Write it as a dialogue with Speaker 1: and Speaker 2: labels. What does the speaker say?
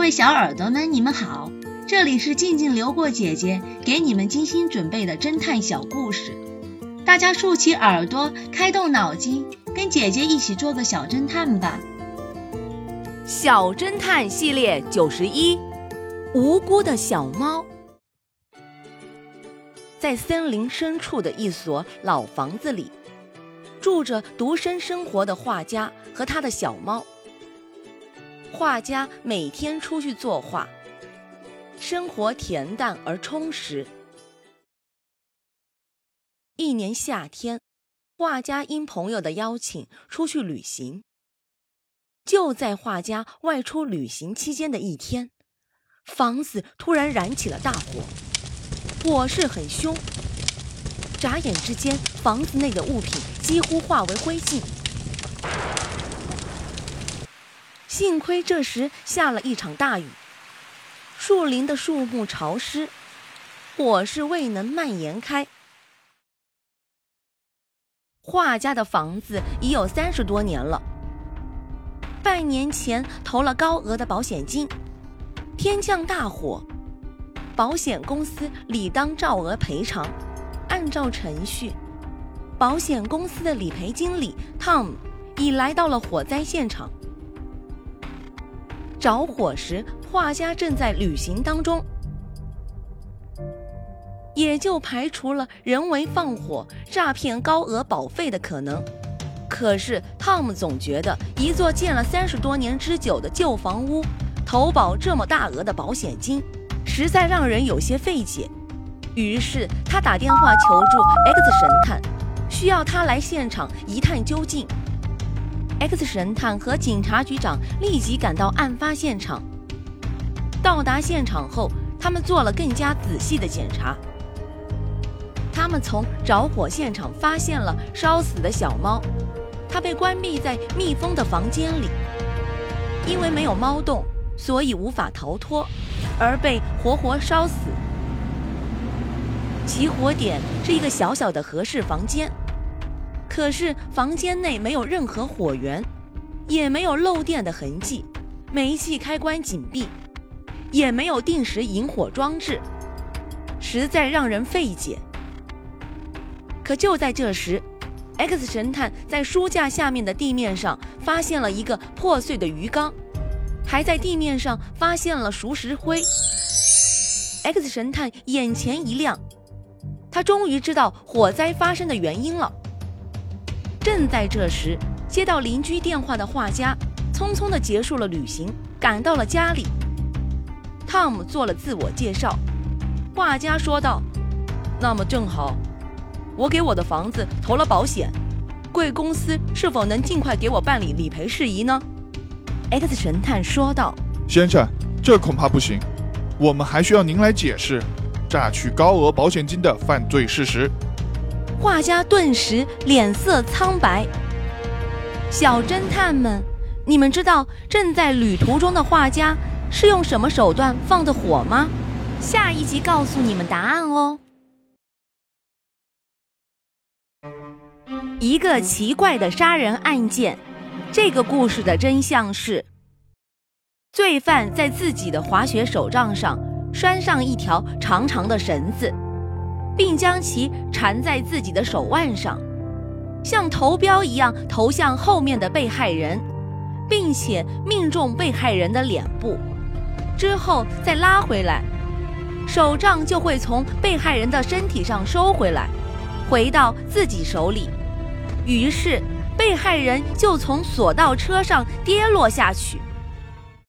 Speaker 1: 各位小耳朵们，你们好，这里是静静流过姐姐给你们精心准备的侦探小故事，大家竖起耳朵，开动脑筋，跟姐姐一起做个小侦探吧。
Speaker 2: 小侦探系列九十一，无辜的小猫。在森林深处的一所老房子里，住着独身生活的画家和他的小猫。画家每天出去作画，生活恬淡而充实。一年夏天，画家因朋友的邀请出去旅行。就在画家外出旅行期间的一天，房子突然燃起了大火，火势很凶。眨眼之间，房子内的物品几乎化为灰烬。幸亏这时下了一场大雨，树林的树木潮湿，火势未能蔓延开。画家的房子已有三十多年了。半年前投了高额的保险金，天降大火，保险公司理当照额赔偿。按照程序，保险公司的理赔经理 Tom 已来到了火灾现场。着火时，画家正在旅行当中，也就排除了人为放火、诈骗高额保费的可能。可是，汤姆总觉得一座建了三十多年之久的旧房屋，投保这么大额的保险金，实在让人有些费解。于是，他打电话求助 X 神探，需要他来现场一探究竟。X 神探和警察局长立即赶到案发现场。到达现场后，他们做了更加仔细的检查。他们从着火现场发现了烧死的小猫。它被关闭在密封的房间里，因为没有猫洞，所以无法逃脱，而被活活烧死。起火点是一个小小的合适房间，可是房间内没有任何火源，也没有漏电的痕迹，煤气开关紧闭，也没有定时引火装置，实在让人费解。可就在这时，X 神探在书架下面的地面上发现了一个破碎的鱼缸，还在地面上发现了熟石灰。X 神探眼前一亮，他终于知道火灾发生的原因了。正在这时，接到邻居电话的画家匆匆地结束了旅行，赶到了家里。汤姆做了自我介绍，画家说道：“那么正好。”我给我的房子投了保险，贵公司是否能尽快给我办理理赔事宜呢？X 神探说道：“
Speaker 3: 先生，这恐怕不行，我们还需要您来解释榨取高额保险金的犯罪事实。”
Speaker 2: 画家顿时脸色苍白。小侦探们，你们知道正在旅途中的画家是用什么手段放的火吗？下一集告诉你们答案哦。一个奇怪的杀人案件，这个故事的真相是：罪犯在自己的滑雪手杖上拴上一条长长的绳子，并将其缠在自己的手腕上，像投标一样投向后面的被害人，并且命中被害人的脸部，之后再拉回来，手杖就会从被害人的身体上收回来，回到自己手里。于是，被害人就从索道车上跌落下去。